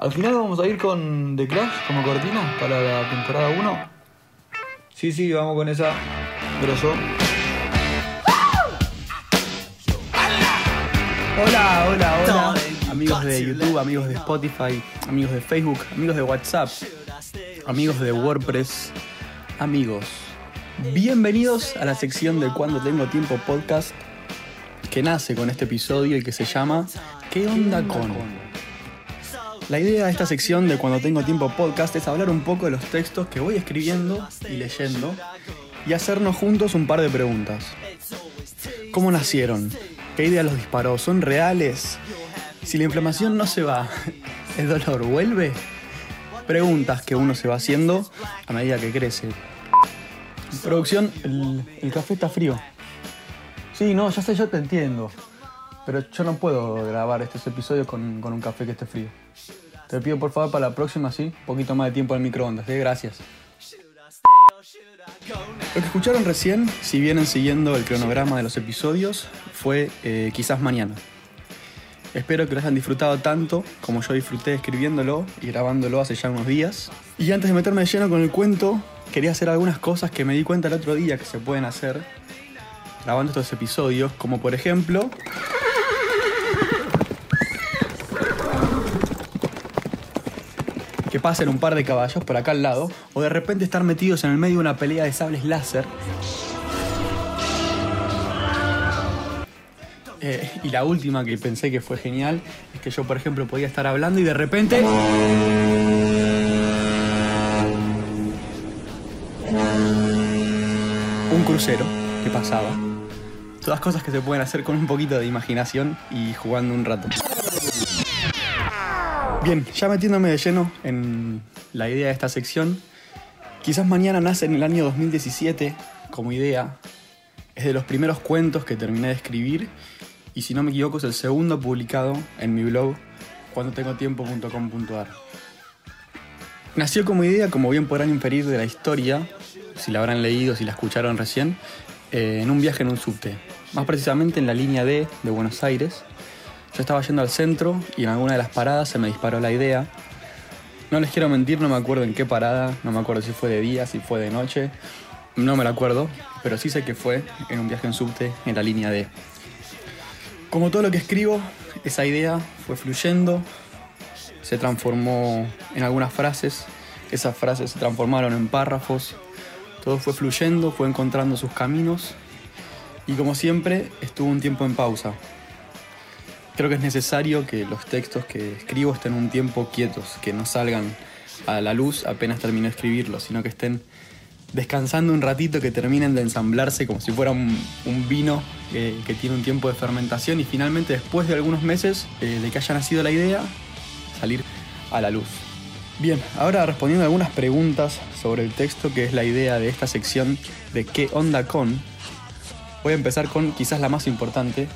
Al final vamos a ir con The Clash como cortina para la temporada 1. Sí, sí, vamos con esa. Grosso. Hola, hola, hola. Amigos de YouTube, amigos de Spotify, amigos de Facebook, amigos de WhatsApp, amigos de WordPress, amigos. Bienvenidos a la sección de Cuando Tengo Tiempo podcast que nace con este episodio y que se llama ¿Qué onda con? La idea de esta sección de Cuando Tengo Tiempo podcast es hablar un poco de los textos que voy escribiendo y leyendo y hacernos juntos un par de preguntas. ¿Cómo nacieron? ¿Qué idea los disparó? ¿Son reales? Si la inflamación no se va, ¿el dolor vuelve? Preguntas que uno se va haciendo a medida que crece. Producción, el, café está frío. Sí, no, ya sé, yo te entiendo. Pero yo no puedo grabar estos episodios con, con un café que esté frío. Te pido por favor para la próxima, sí, un poquito más de tiempo el microondas, ¿eh? gracias. Lo que escucharon recién, si vienen siguiendo el cronograma de los episodios, fue eh, quizás mañana. Espero que lo hayan disfrutado tanto como yo disfruté escribiéndolo y grabándolo hace ya unos días. Y antes de meterme de lleno con el cuento, quería hacer algunas cosas que me di cuenta el otro día que se pueden hacer grabando estos episodios, como por ejemplo... pasen un par de caballos por acá al lado, o de repente estar metidos en el medio de una pelea de sables láser. Eh, y la última que pensé que fue genial es que yo, por ejemplo, podía estar hablando y de repente... Un crucero que pasaba. Todas cosas que se pueden hacer con un poquito de imaginación y jugando un rato. Bien, ya metiéndome de lleno en la idea de esta sección, quizás mañana nace en el año 2017 como idea. Es de los primeros cuentos que terminé de escribir y si no me equivoco es el segundo publicado en mi blog cuando tengo tiempo.com.ar. Nació como idea, como bien podrán inferir de la historia, si la habrán leído, si la escucharon recién, eh, en un viaje en un subte, más precisamente en la línea D de Buenos Aires. Yo estaba yendo al centro y en alguna de las paradas se me disparó la idea. No les quiero mentir, no me acuerdo en qué parada, no me acuerdo si fue de día, si fue de noche, no me la acuerdo, pero sí sé que fue en un viaje en subte en la línea D. Como todo lo que escribo, esa idea fue fluyendo, se transformó en algunas frases, esas frases se transformaron en párrafos, todo fue fluyendo, fue encontrando sus caminos y como siempre estuvo un tiempo en pausa. Creo que es necesario que los textos que escribo estén un tiempo quietos, que no salgan a la luz apenas termino de escribirlos, sino que estén descansando un ratito, que terminen de ensamblarse como si fuera un, vino eh, que tiene un tiempo de fermentación y finalmente después de algunos meses eh, de que haya nacido la idea, salir a la luz. Bien, ahora respondiendo a algunas preguntas sobre el texto, que es la idea de esta sección de qué onda con, voy a empezar con quizás la más importante,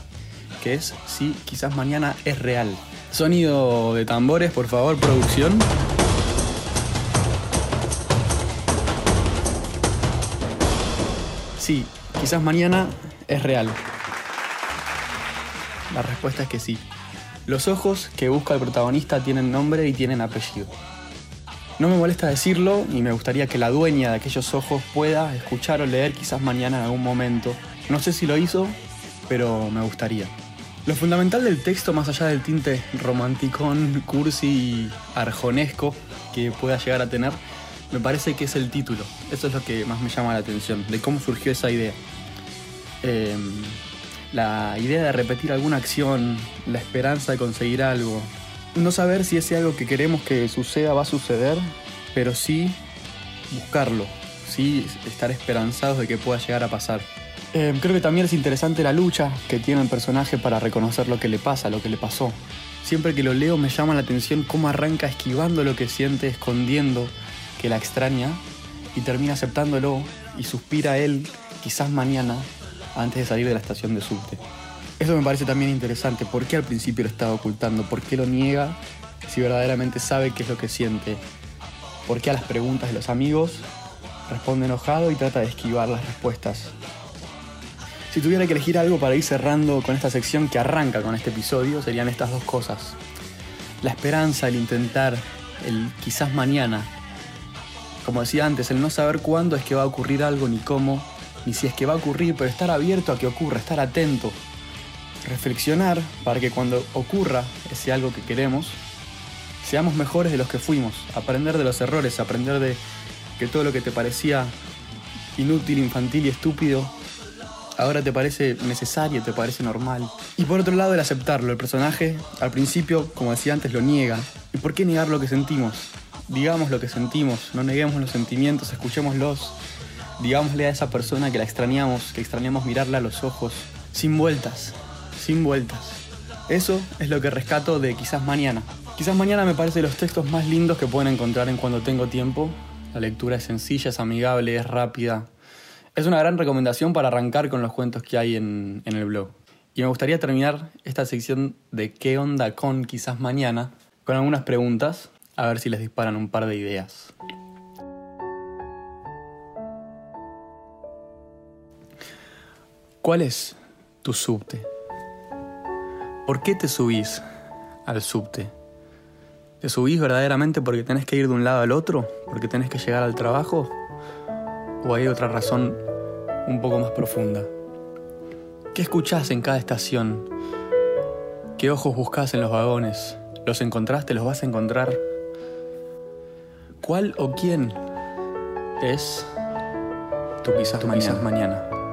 que es si quizás mañana es real. Sonido de tambores, por favor, producción. Sí, quizás mañana es real. La respuesta es que sí. Los ojos que busca el protagonista tienen nombre y tienen apellido. No me molesta decirlo y me gustaría que la dueña de aquellos ojos pueda escuchar o leer quizás mañana en algún momento. No sé si lo hizo, pero me gustaría. Lo fundamental del texto, más allá del tinte romanticón, cursi y arjonesco que pueda llegar a tener, me parece que es el título. Eso es lo que más me llama la atención, de cómo surgió esa idea. Eh, la idea de repetir alguna acción, la esperanza de conseguir algo. No saber si ese algo que queremos que suceda va a suceder, pero sí buscarlo, sí estar esperanzados de que pueda llegar a pasar. Eh, creo que también es interesante la lucha que tiene el personaje para reconocer lo que le pasa, lo que le pasó. Siempre que lo leo me llama la atención cómo arranca esquivando lo que siente, escondiendo que la extraña y termina aceptándolo y suspira él quizás mañana antes de salir de la estación de subte. Eso me parece también interesante. ¿Por qué al principio lo estaba ocultando? ¿Por qué lo niega si verdaderamente sabe qué es lo que siente? ¿Por qué a las preguntas de los amigos responde enojado y trata de esquivar las respuestas? Si tuviera que elegir algo para ir cerrando con esta sección que arranca con este episodio, serían estas dos cosas. la esperanza, el intentar, el quizás mañana. Como decía antes, el no saber cuándo es que va a ocurrir algo, ni cómo, ni si es que va a ocurrir, pero estar abierto a que ocurra, estar atento, reflexionar para que cuando ocurra ese algo que queremos, seamos mejores de los que fuimos, aprender de los errores, aprender de que todo lo que te parecía inútil, infantil y estúpido, ahora te parece necesario, te parece normal. Y por otro lado, el aceptarlo. El personaje, al principio, como decía antes, lo niega. ¿Y por qué negar lo que sentimos? Digamos lo que sentimos, no neguemos los sentimientos, escuchémoslos. Digámosle a esa persona que la extrañamos, que extrañamos mirarla a los ojos, sin vueltas, sin vueltas. Eso es lo que rescato de Quizás Mañana. Quizás Mañana me parece los textos más lindos que pueden encontrar en cuando tengo tiempo. La lectura es sencilla, es amigable, es rápida, es una gran recomendación para arrancar con los cuentos que hay en, el blog. Y me gustaría terminar esta sección de qué onda con quizás mañana con algunas preguntas, a ver si les disparan un par de ideas. ¿Cuál es tu subte? ¿Por qué te subís al subte? ¿Te subís verdaderamente porque tenés que ir de un lado al otro? ¿Porque tenés que llegar al trabajo? ¿O hay otra razón un poco más profunda? ¿Qué escuchás en cada estación? ¿Qué ojos buscas en los vagones? ¿Los encontraste? ¿Los vas a encontrar? ¿Cuál o quién es tu quizás, mañana?